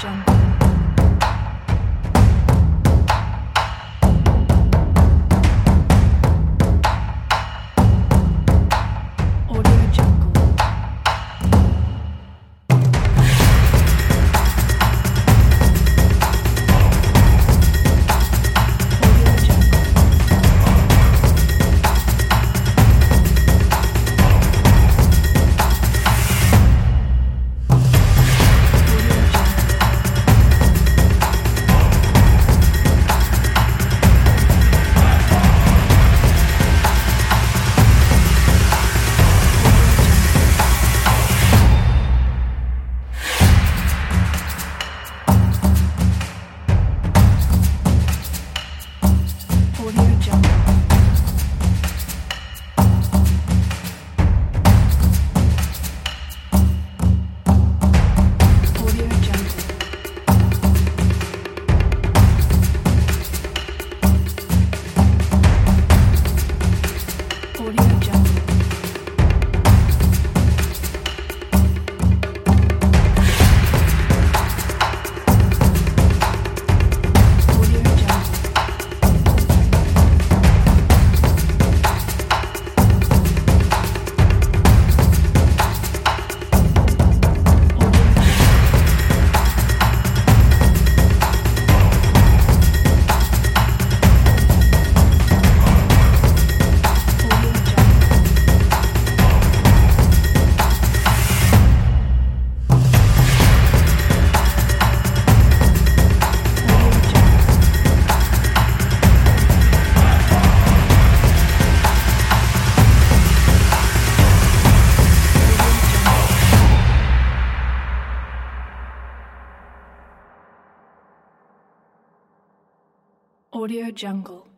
jump. Audio Jungle